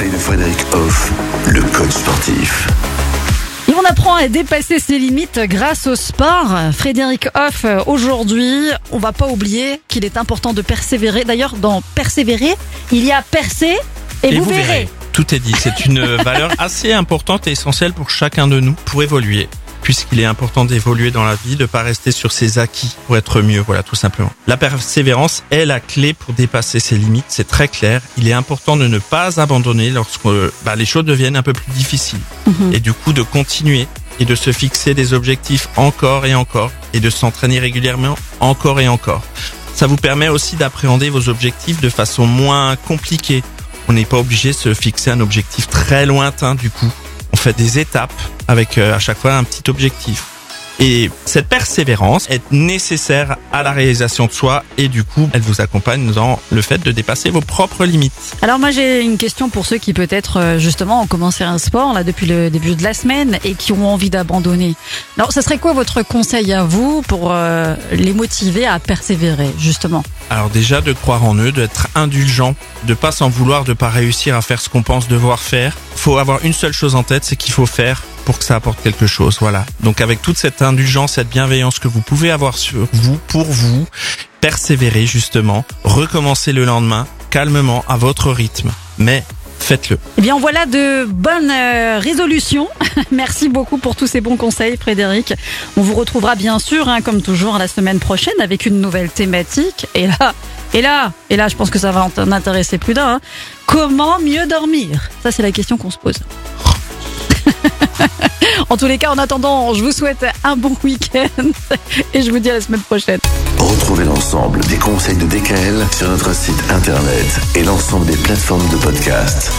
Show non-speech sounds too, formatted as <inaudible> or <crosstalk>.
conseils de Frédéric Hoff, le coach sportif. Et on apprend à dépasser ses limites grâce au sport. Frédéric Hoff, aujourd'hui, on va pas oublier qu'il est important de persévérer. D'ailleurs, dans persévérer, il y a percer et, vous, verrez. Tout est dit. C'est une valeur assez importante et essentielle pour chacun de nous pour évoluer. Puisqu'il est important d'évoluer dans la vie, de pas rester sur ses acquis pour être mieux, voilà, tout simplement. La persévérance est la clé pour dépasser ses limites, c'est très clair. Il est important de ne pas abandonner lorsque bah, les choses deviennent un peu plus difficiles. Mhm. Et du coup, de continuer et de se fixer des objectifs encore et encore et de s'entraîner régulièrement encore et encore. Ça vous permet aussi d'appréhender vos objectifs de façon moins compliquée. On n'est pas obligé de se fixer un objectif très lointain du coup. On fait des étapes avec euh, à chaque fois un petit objectif. Et cette persévérance est nécessaire à la réalisation de soi et du coup, elle vous accompagne dans le fait de dépasser vos propres limites. Alors moi j'ai une question pour ceux qui peut-être euh, justement ont commencé un sport là depuis le début de la semaine et qui ont envie d'abandonner. Alors ça serait quoi votre conseil à vous pour euh, les motiver à persévérer justement? Alors déjà de croire en eux, d'être indulgent, de pas s'en vouloir, de pas réussir à faire ce qu'on pense devoir faire. Faut avoir une seule chose en tête, c'est qu'il faut faire pour que ça apporte quelque chose. Voilà. Donc avec toute cette indulgence, cette bienveillance que vous pouvez avoir sur vous, pour vous, persévérer justement, recommencer le lendemain, calmement, à votre rythme. Mais faites-le. Eh bien voilà de bonnes euh, résolutions. <laughs> Merci beaucoup pour tous ces bons conseils Frédéric. On vous retrouvera bien sûr hein, comme toujours la semaine prochaine avec une nouvelle thématique. Et là, et là, et là je pense que ça va en intéresser plus d'un. hein. Comment mieux dormir? Ça c'est la question qu'on se pose. En tous les cas, en attendant, je vous souhaite un bon week-end <laughs> et je vous dis à la semaine prochaine. Retrouvez l'ensemble des conseils de DKL sur notre site internet et l'ensemble des plateformes de podcast.